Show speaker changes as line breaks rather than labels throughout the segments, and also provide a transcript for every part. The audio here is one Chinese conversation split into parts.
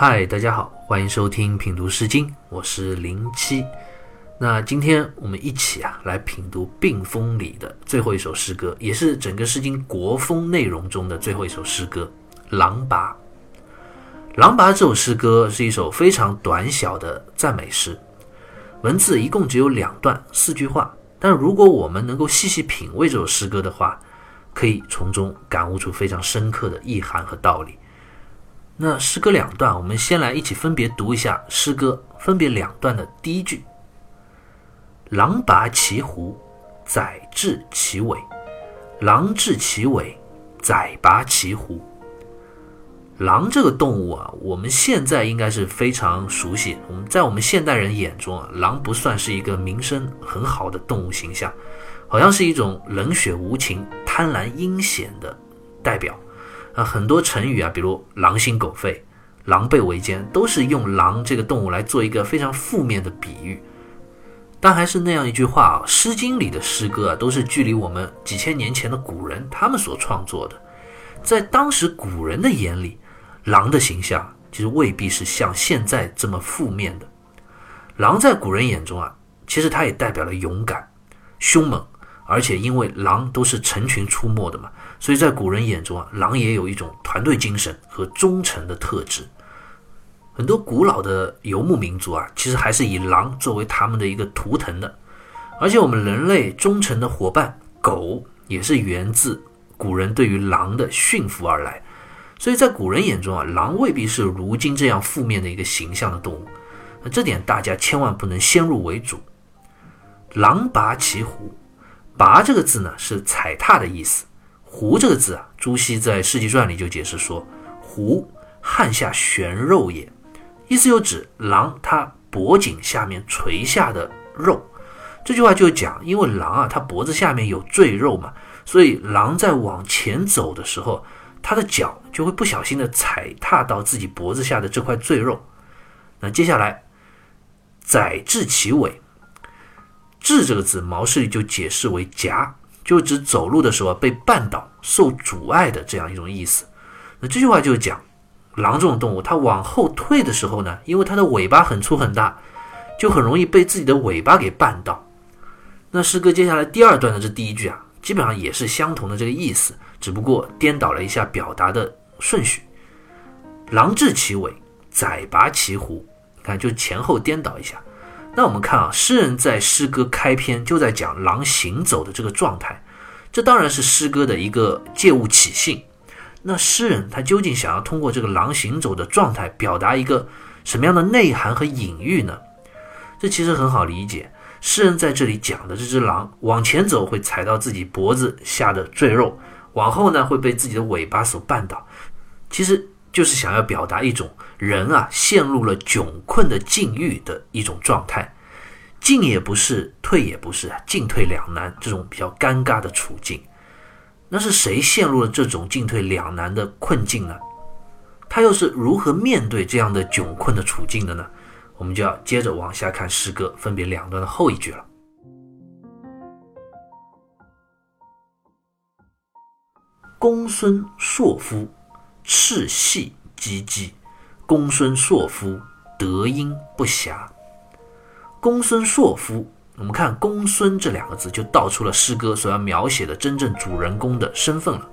嗨，大家好，欢迎收听品读诗经，我是零七。那今天我们一起啊来品读《病风》里的最后一首诗歌，也是整个诗经国风内容中的最后一首诗歌《郎拔》。《郎拔》这首诗歌是一首非常短小的赞美诗，文字一共只有两段四句话，但如果我们能够细细品味这首诗歌的话，可以从中感悟出非常深刻的意涵和道理。那诗歌两段，我们先来一起分别读一下诗歌分别两段的第一句：“狼拔其胡，宰治其尾；狼治其尾，宰拔其胡。”狼这个动物啊，我们现在应该是非常熟悉。我们在我们现代人眼中啊，狼不算是一个名声很好的动物形象，好像是一种冷血无情、贪婪阴险的代表。啊，很多成语啊，比如狼心狗肺、狼狈为奸，都是用狼这个动物来做一个非常负面的比喻。但还是那样一句话啊，《诗经》里的诗歌啊，都是距离我们几千年前的古人他们所创作的，在当时古人的眼里，狼的形象其实未必是像现在这么负面的。狼在古人眼中啊，其实它也代表了勇敢、凶猛。而且因为狼都是成群出没的嘛，所以在古人眼中啊，狼也有一种团队精神和忠诚的特质。很多古老的游牧民族啊，其实还是以狼作为他们的一个图腾的。而且我们人类忠诚的伙伴狗，也是源自古人对于狼的驯服而来。所以在古人眼中啊，狼未必是如今这样负面的一个形象的动物。那这点大家千万不能先入为主。狼拔其胡。拔这个字呢是踩踏的意思，胡这个字啊，朱熹在《世纪传》里就解释说，胡汉下悬肉也，意思就指狼它脖颈下面垂下的肉。这句话就讲，因为狼啊，它脖子下面有赘肉嘛，所以狼在往前走的时候，它的脚就会不小心的踩踏到自己脖子下的这块赘肉。那接下来，宰至其尾。至这个字，毛氏里就解释为夹，就指走路的时候被绊倒、受阻碍的这样一种意思。那这句话就是讲，狼这种动物，它往后退的时候呢，因为它的尾巴很粗很大，就很容易被自己的尾巴给绊倒。那诗歌接下来第二段的这第一句啊，基本上也是相同的这个意思，只不过颠倒了一下表达的顺序。狼治其尾，宰拔其胡，看就前后颠倒一下。那我们看啊，诗人在诗歌开篇就在讲狼行走的这个状态，这当然是诗歌的一个借物起兴。那诗人他究竟想要通过这个狼行走的状态表达一个什么样的内涵和隐喻呢？这其实很好理解，诗人在这里讲的这只狼往前走会踩到自己脖子下的赘肉，往后呢会被自己的尾巴所绊倒，其实就是想要表达一种。人啊，陷入了窘困的境遇的一种状态，进也不是，退也不是，进退两难，这种比较尴尬的处境。那是谁陷入了这种进退两难的困境呢？他又是如何面对这样的窘困的处境的呢？我们就要接着往下看诗歌分别两段的后一句了。公孙硕夫，赤系唧唧。公孙硕夫，德音不暇。公孙硕夫，我们看“公孙”这两个字，就道出了诗歌所要描写的真正主人公的身份了。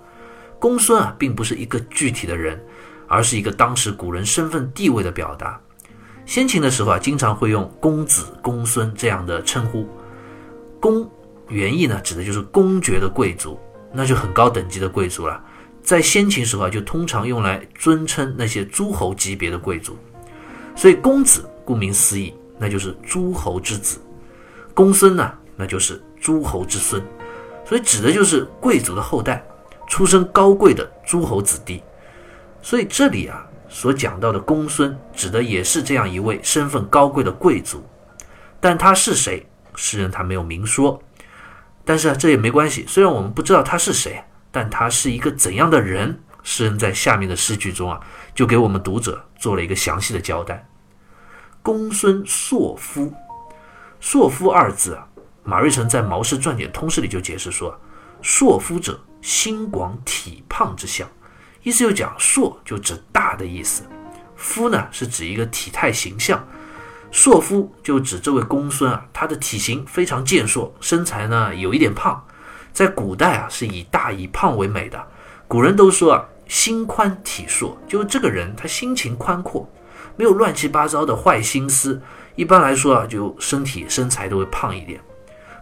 公孙啊，并不是一个具体的人，而是一个当时古人身份地位的表达。先秦的时候啊，经常会用公子、公孙这样的称呼。公原意呢，指的就是公爵的贵族，那就很高等级的贵族了。在先秦时候啊，就通常用来尊称那些诸侯级别的贵族，所以公子顾名思义，那就是诸侯之子；公孙呢，那就是诸侯之孙，所以指的就是贵族的后代，出身高贵的诸侯子弟。所以这里啊所讲到的公孙，指的也是这样一位身份高贵的贵族，但他是谁，诗人他没有明说。但是啊，这也没关系，虽然我们不知道他是谁。但他是一个怎样的人？诗人在下面的诗句中啊，就给我们读者做了一个详细的交代。公孙硕夫，硕夫二字啊，马瑞辰在《毛氏传简通释》里就解释说，硕夫者，心广体胖之相，意思就讲硕就指大的意思，夫呢是指一个体态形象，硕夫就指这位公孙啊，他的体型非常健硕，身材呢有一点胖，在古代啊是以大以胖为美的。古人都说啊，心宽体硕，就是这个人他心情宽阔，没有乱七八糟的坏心思。一般来说啊，就身体身材都会胖一点，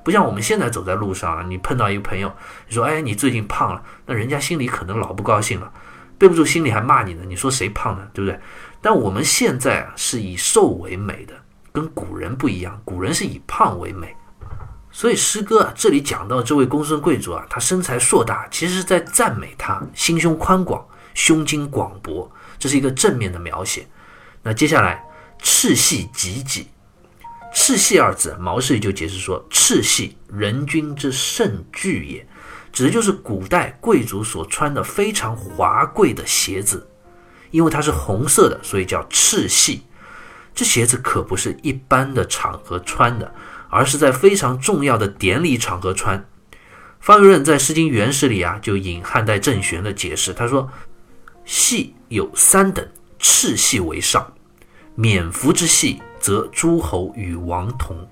不像我们现在走在路上啊，你碰到一个朋友，你说哎你最近胖了，那人家心里可能老不高兴了，背不住心里还骂你呢。你说谁胖呢？对不对？但我们现在啊是以瘦为美的，跟古人不一样，古人是以胖为美。所以诗歌啊，这里讲到这位公孙贵族啊，他身材硕大，其实是在赞美他心胸宽广、胸襟广博，这是一个正面的描写。那接下来赤系极己，赤系二字，毛氏就解释说，赤系人君之盛具也，指的就是古代贵族所穿的非常华贵的鞋子，因为它是红色的，所以叫赤系。这鞋子可不是一般的场合穿的。而是在非常重要的典礼场合穿。方玉润在《诗经原始》里啊，就引汉代郑玄的解释，他说：“系有三等，赤系为上。冕服之系，则诸侯与王同。”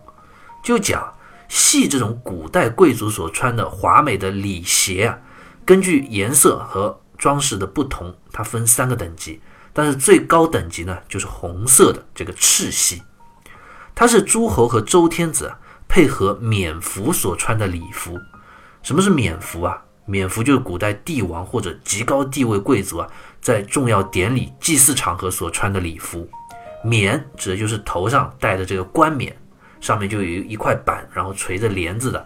就讲系这种古代贵族所穿的华美的礼鞋啊，根据颜色和装饰的不同，它分三个等级，但是最高等级呢，就是红色的这个赤系。它是诸侯和周天子配合冕服所穿的礼服。什么是冕服啊？冕服就是古代帝王或者极高地位贵族啊，在重要典礼、祭祀场合所穿的礼服。冕指的就是头上戴的这个冠冕，上面就有一块板，然后垂着帘子的。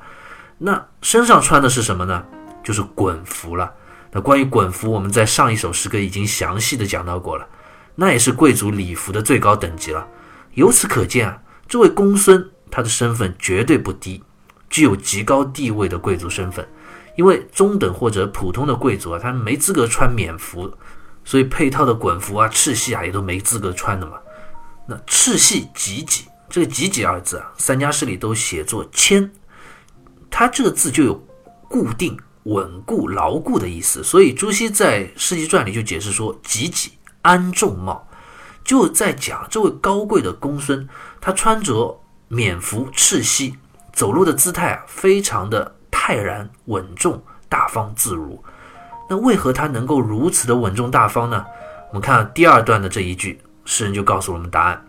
那身上穿的是什么呢？就是衮服了。那关于衮服，我们在上一首诗歌已经详细的讲到过了。那也是贵族礼服的最高等级了。由此可见啊。这位公孙，他的身份绝对不低，具有极高地位的贵族身份。因为中等或者普通的贵族啊，他没资格穿冕服，所以配套的衮服啊、赤系啊，也都没资格穿的嘛。那赤系极己，这个极己二字啊，三家诗里都写作谦，它这个字就有固定、稳固、牢固的意思。所以朱熹在《诗集传》里就解释说：“极己安重帽。”就在讲这位高贵的公孙，他穿着冕服赤膝，走路的姿态，非常的泰然稳重、大方自如。那为何他能够如此的稳重大方呢？我们看第二段的这一句，诗人就告诉我们答案：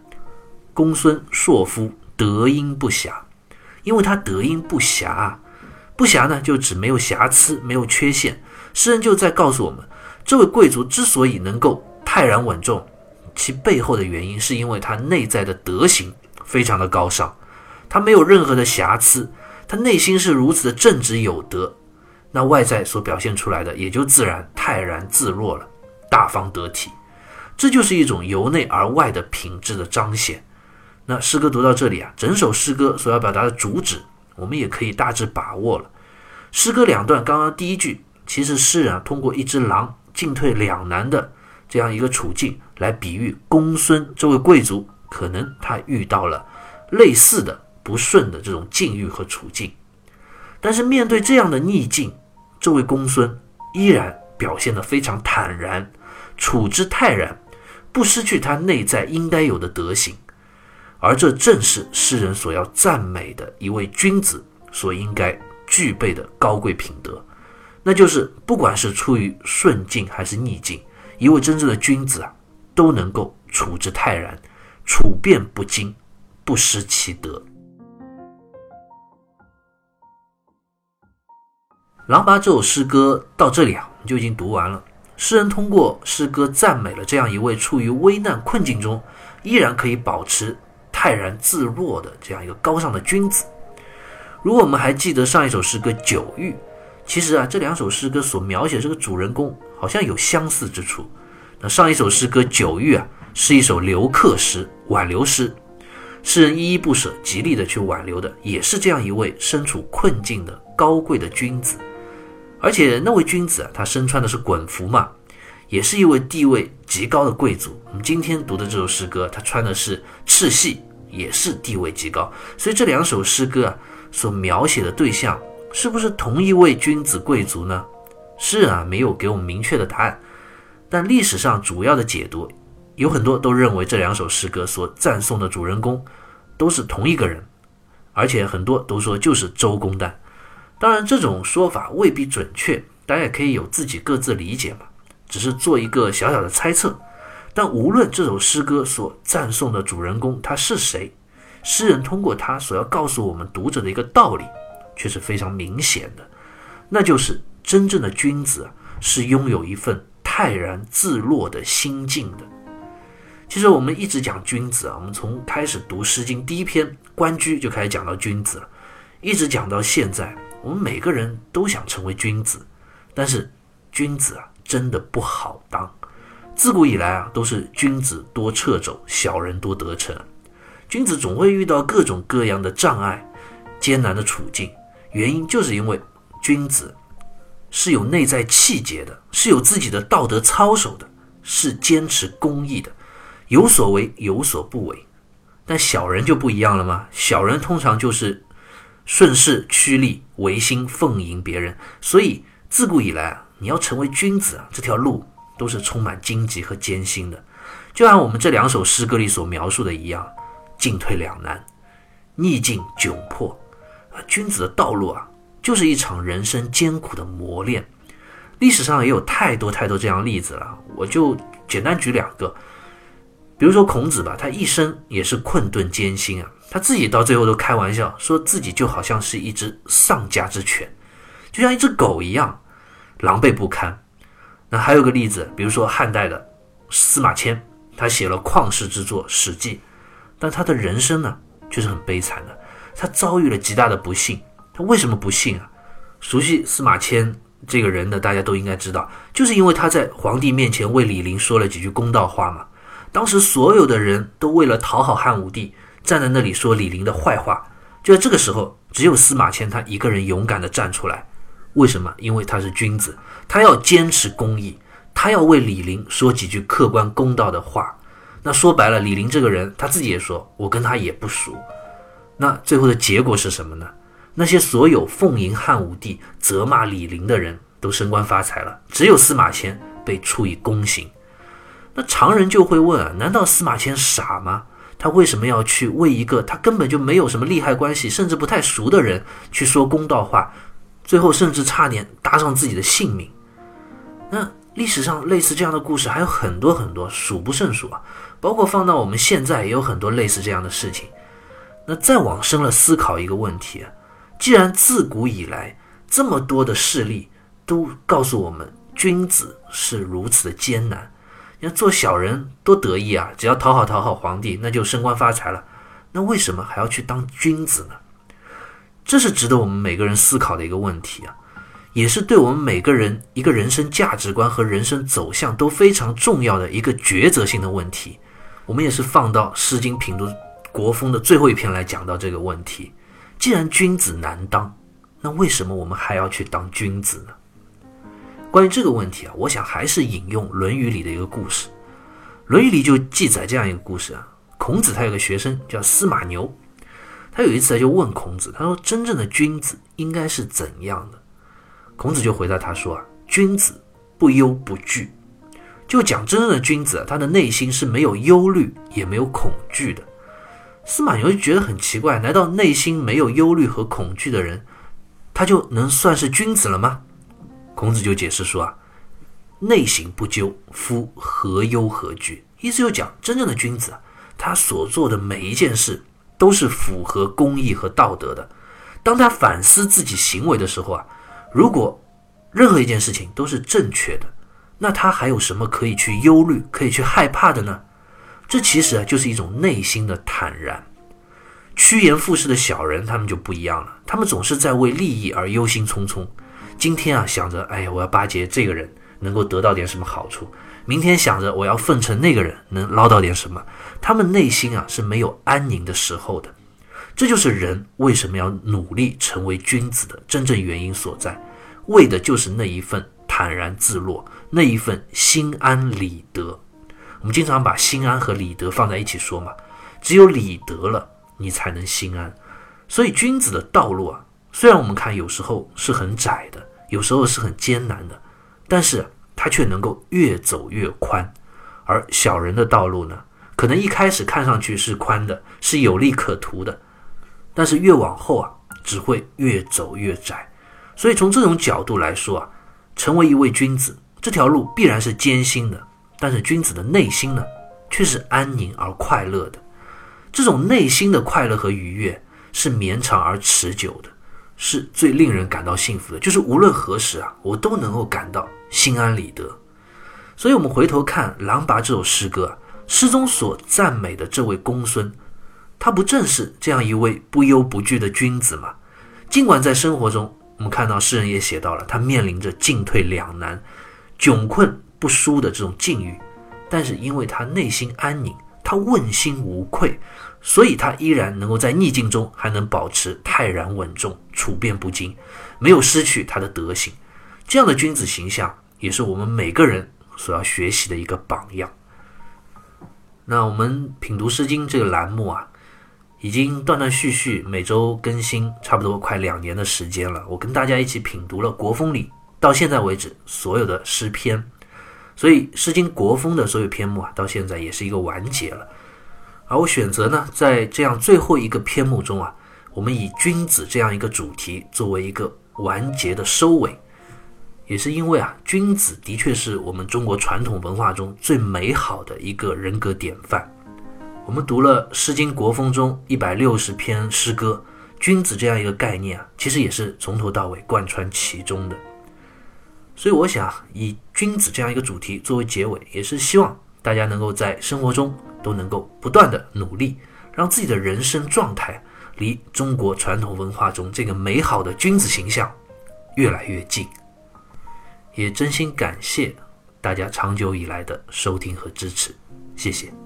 公孙硕夫德音不瑕，因为他德音不瑕，不瑕呢就指没有瑕疵、没有缺陷。诗人就在告诉我们，这位贵族之所以能够泰然稳重。其背后的原因是因为他内在的德行非常的高尚，他没有任何的瑕疵，他内心是如此的正直有德，那外在所表现出来的也就自然泰然自若了，大方得体，这就是一种由内而外的品质的彰显。那诗歌读到这里啊，整首诗歌所要表达的主旨，我们也可以大致把握了。诗歌两段，刚刚第一句，其实诗人啊通过一只狼进退两难的。这样一个处境来比喻公孙这位贵族，可能他遇到了类似的不顺的这种境遇和处境，但是面对这样的逆境，这位公孙依然表现得非常坦然，处之泰然，不失去他内在应该有的德行，而这正是世人所要赞美的一位君子所应该具备的高贵品德，那就是不管是出于顺境还是逆境。一位真正的君子啊，都能够处之泰然，处变不惊，不失其德。《琅琊》这首诗歌到这里啊，我们就已经读完了。诗人通过诗歌赞美了这样一位处于危难困境中依然可以保持泰然自若的这样一个高尚的君子。如果我们还记得上一首诗歌《九玉》，其实啊，这两首诗歌所描写这个主人公。好像有相似之处。那上一首诗歌《九玉》啊，是一首留客诗、挽留诗，诗人依依不舍、极力的去挽留的，也是这样一位身处困境的高贵的君子。而且那位君子啊，他身穿的是衮服嘛，也是一位地位极高的贵族。我们今天读的这首诗歌，他穿的是赤系，也是地位极高。所以这两首诗歌啊，所描写的对象，是不是同一位君子贵族呢？诗人啊，没有给我们明确的答案，但历史上主要的解读有很多都认为这两首诗歌所赞颂的主人公都是同一个人，而且很多都说就是周公旦。当然，这种说法未必准确，大家也可以有自己各自理解嘛，只是做一个小小的猜测。但无论这首诗歌所赞颂的主人公他是谁，诗人通过他所要告诉我们读者的一个道理，却是非常明显的，那就是真正的君子是拥有一份泰然自若的心境的。其实我们一直讲君子啊，我们从开始读《诗经》第一篇《关雎》就开始讲到君子了，一直讲到现在，我们每个人都想成为君子，但是君子啊，真的不好当。自古以来啊，都是君子多掣肘，小人多得逞。君子总会遇到各种各样的障碍、艰难的处境，原因就是因为君子是有内在气节的，是有自己的道德操守的，是坚持公义的，有所为有所不为。但小人就不一样了吗？小人通常就是顺势趋利、违心奉迎别人。所以自古以来啊，你要成为君子啊，这条路。都是充满荆棘和艰辛的，就像我们这两首诗歌里所描述的一样，进退两难，逆境窘迫。君子的道路啊，就是一场人生艰苦的磨练。历史上也有太多太多这样例子了，我就简单举两个。比如说孔子吧，他一生也是困顿艰辛啊，他自己到最后都开玩笑，说自己就好像是一只丧家之犬，就像一只狗一样，狼狈不堪。那还有个例子，比如说汉代的司马迁，他写了旷世之作《史记》，但他的人生呢却是很悲惨的。他遭遇了极大的不幸。他为什么不信啊？熟悉司马迁这个人的大家都应该知道，就是因为他在皇帝面前为李陵说了几句公道话嘛。当时所有的人都为了讨好汉武帝，站在那里说李陵的坏话。就在这个时候，只有司马迁他一个人勇敢地站出来。为什么？因为他是君子。他要坚持公义，他要为李陵说几句客观公道的话。那说白了，李陵这个人他自己也说，我跟他也不熟。那最后的结果是什么呢？那些所有奉迎汉武帝、责骂李陵的人都升官发财了，只有司马迁被处以宫刑。那常人就会问啊，难道司马迁傻吗？他为什么要去为一个他根本就没有什么利害关系，甚至不太熟的人去说公道话？最后甚至差点搭上自己的性命。那历史上类似这样的故事还有很多很多，数不胜数啊！包括放到我们现在也有很多类似这样的事情。那再往深了思考一个问题：既然自古以来这么多的事例都告诉我们，君子是如此的艰难，你看做小人多得意啊，只要讨好讨好皇帝，那就升官发财了。那为什么还要去当君子呢？这是值得我们每个人思考的一个问题啊！也是对我们每个人一个人生价值观和人生走向都非常重要的一个抉择性的问题。我们也是放到《诗经·品读国风》的最后一篇来讲到这个问题。既然君子难当，那为什么我们还要去当君子呢？关于这个问题啊，我想还是引用《论语》里的一个故事。《论语》里就记载这样一个故事啊：孔子他有个学生叫司马牛，他有一次就问孔子，他说：“真正的君子应该是怎样的？”孔子就回答他说：“啊，君子不忧不惧。就讲真正的君子，他的内心是没有忧虑，也没有恐惧的。”司马牛就觉得很奇怪，难道内心没有忧虑和恐惧的人，他就能算是君子了吗？孔子就解释说：“啊，内省不疚，夫何忧何惧？”意思就讲，真正的君子，他所做的每一件事都是符合公义和道德的。当他反思自己行为的时候啊。如果任何一件事情都是正确的，那他还有什么可以去忧虑、可以去害怕的呢？这其实啊，就是一种内心的坦然。趋炎附势的小人，他们就不一样了，他们总是在为利益而忧心忡忡。今天啊，想着哎呀，我要巴结这个人，能够得到点什么好处；明天想着我要奉承那个人，能捞到点什么。他们内心啊是没有安宁的时候的。这就是人为什么要努力成为君子的真正原因所在。为的就是那一份坦然自若，那一份心安理得。我们经常把心安和理德放在一起说嘛，只有理德了，你才能心安。所以君子的道路啊，虽然我们看有时候是很窄的，有时候是很艰难的，但是它却能够越走越宽，而小人的道路呢，可能一开始看上去是宽的，是有利可图的，但是越往后啊，只会越走越窄。所以从这种角度来说啊，成为一位君子这条路必然是艰辛的，但是君子的内心呢，却是安宁而快乐的。这种内心的快乐和愉悦是绵长而持久的，是最令人感到幸福的。就是无论何时啊，我都能够感到心安理得。所以，我们回头看《郎拔》这首诗歌，诗中所赞美的这位公孙，他不正是这样一位不忧不惧的君子吗？尽管在生活中，我们看到诗人也写到了他面临着进退两难、窘困不输的这种境遇，但是因为他内心安宁，他问心无愧。所以，他依然能够在逆境中还能保持泰然稳重、处变不惊，没有失去他的德行。这样的君子形象，也是我们每个人所要学习的一个榜样。那我们品读《诗经》这个栏目啊，已经断断续续每周更新，差不多快两年的时间了。我跟大家一起品读了《国风》里到现在为止所有的诗篇，所以《诗经·国风》的所有篇目啊，到现在也是一个完结了。而我选择呢，在这样最后一个篇目中啊，我们以君子这样一个主题作为一个完结的收尾，也是因为啊，君子的确是我们中国传统文化中最美好的一个人格典范。我们读了《诗经·国风》中一百六十篇诗歌，君子这样一个概念啊，其实也是从头到尾贯穿其中的。所以我想以君子这样一个主题作为结尾，也是希望大家能够在生活中。都能够不断的努力，让自己的人生状态离中国传统文化中这个美好的君子形象越来越近。也真心感谢大家长久以来的收听和支持，谢谢。